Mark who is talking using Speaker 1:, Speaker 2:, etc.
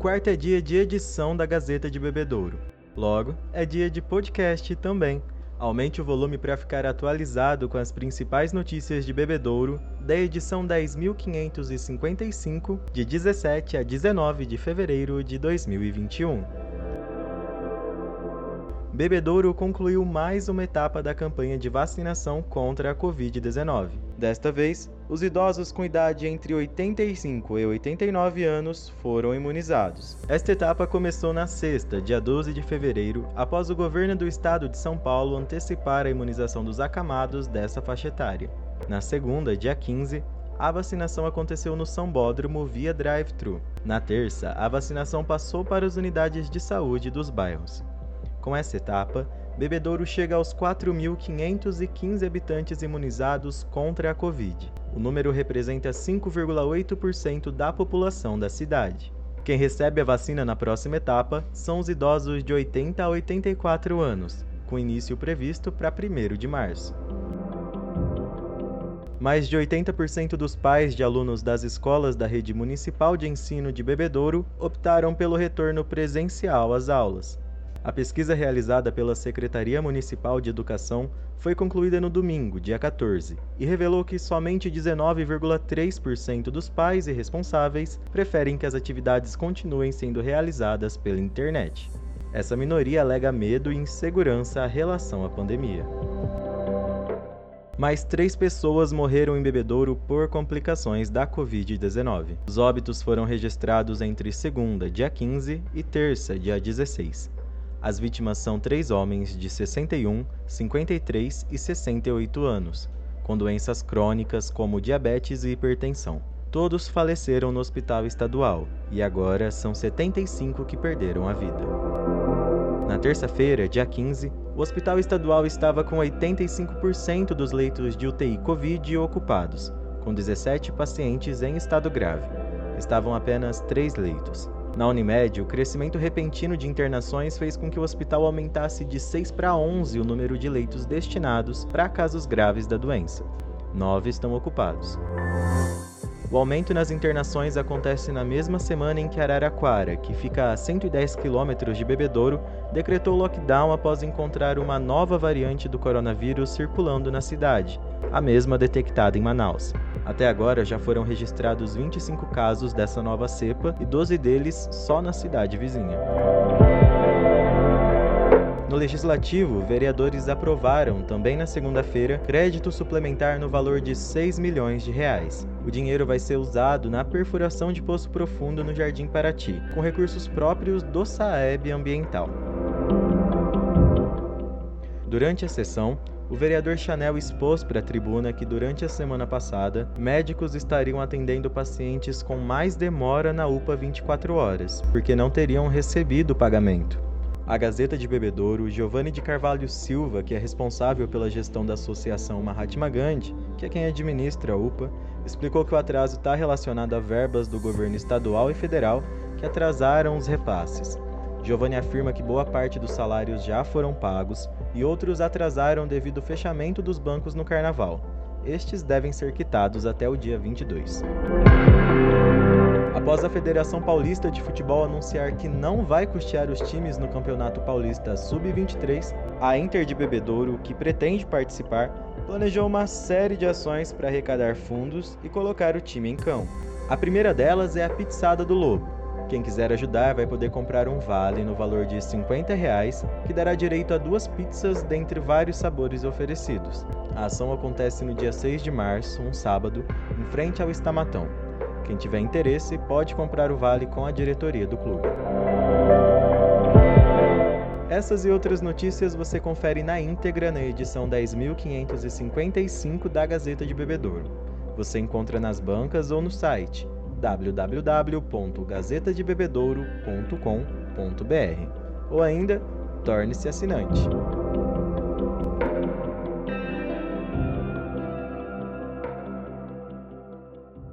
Speaker 1: Quarta é dia de edição da Gazeta de Bebedouro. Logo, é dia de podcast também. Aumente o volume para ficar atualizado com as principais notícias de Bebedouro da edição 10.555, de 17 a 19 de fevereiro de 2021. Bebedouro concluiu mais uma etapa da campanha de vacinação contra a Covid-19. Desta vez, os idosos com idade entre 85 e 89 anos foram imunizados. Esta etapa começou na sexta, dia 12 de fevereiro, após o governo do estado de São Paulo antecipar a imunização dos acamados dessa faixa etária. Na segunda, dia 15, a vacinação aconteceu no São Bódromo via drive-thru. Na terça, a vacinação passou para as unidades de saúde dos bairros. Com essa etapa, Bebedouro chega aos 4.515 habitantes imunizados contra a Covid. O número representa 5,8% da população da cidade. Quem recebe a vacina na próxima etapa são os idosos de 80 a 84 anos, com início previsto para 1 de março. Mais de 80% dos pais de alunos das escolas da rede municipal de ensino de Bebedouro optaram pelo retorno presencial às aulas. A pesquisa realizada pela Secretaria Municipal de Educação foi concluída no domingo, dia 14, e revelou que somente 19,3% dos pais e responsáveis preferem que as atividades continuem sendo realizadas pela internet. Essa minoria alega medo e insegurança à relação à pandemia. Mais três pessoas morreram em Bebedouro por complicações da Covid-19. Os óbitos foram registrados entre segunda, dia 15, e terça, dia 16. As vítimas são três homens de 61, 53 e 68 anos, com doenças crônicas como diabetes e hipertensão. Todos faleceram no hospital estadual e agora são 75 que perderam a vida. Na terça-feira, dia 15, o hospital estadual estava com 85% dos leitos de UTI Covid ocupados, com 17 pacientes em estado grave. Estavam apenas três leitos. Na Unimed, o crescimento repentino de internações fez com que o hospital aumentasse de 6 para 11 o número de leitos destinados para casos graves da doença. Nove estão ocupados. O aumento nas internações acontece na mesma semana em que Araraquara, que fica a 110 quilômetros de Bebedouro, decretou lockdown após encontrar uma nova variante do coronavírus circulando na cidade, a mesma detectada em Manaus. Até agora já foram registrados 25 casos dessa nova cepa e 12 deles só na cidade vizinha. No Legislativo, vereadores aprovaram, também na segunda-feira, crédito suplementar no valor de 6 milhões de reais. O dinheiro vai ser usado na perfuração de poço profundo no Jardim Paraty, com recursos próprios do Saeb Ambiental. Durante a sessão, o vereador Chanel expôs para a tribuna que durante a semana passada, médicos estariam atendendo pacientes com mais demora na UPA 24 horas, porque não teriam recebido o pagamento. A Gazeta de Bebedouro, Giovanni de Carvalho Silva, que é responsável pela gestão da Associação Mahatma Gandhi, que é quem administra a UPA, explicou que o atraso está relacionado a verbas do governo estadual e federal que atrasaram os repasses. Giovanni afirma que boa parte dos salários já foram pagos e outros atrasaram devido ao fechamento dos bancos no carnaval. Estes devem ser quitados até o dia 22. Após a Federação Paulista de Futebol anunciar que não vai custear os times no Campeonato Paulista Sub-23, a Inter de Bebedouro, que pretende participar, planejou uma série de ações para arrecadar fundos e colocar o time em campo. A primeira delas é a Pizzada do Lobo, quem quiser ajudar vai poder comprar um vale no valor de 50 reais, que dará direito a duas pizzas dentre vários sabores oferecidos. A ação acontece no dia 6 de março, um sábado, em frente ao Estamatão. Quem tiver interesse pode comprar o vale com a diretoria do clube. Essas e outras notícias você confere na íntegra na edição 10.555 da Gazeta de Bebedouro. Você encontra nas bancas ou no site www.gazetadebebedouro.com.br ou ainda torne-se assinante.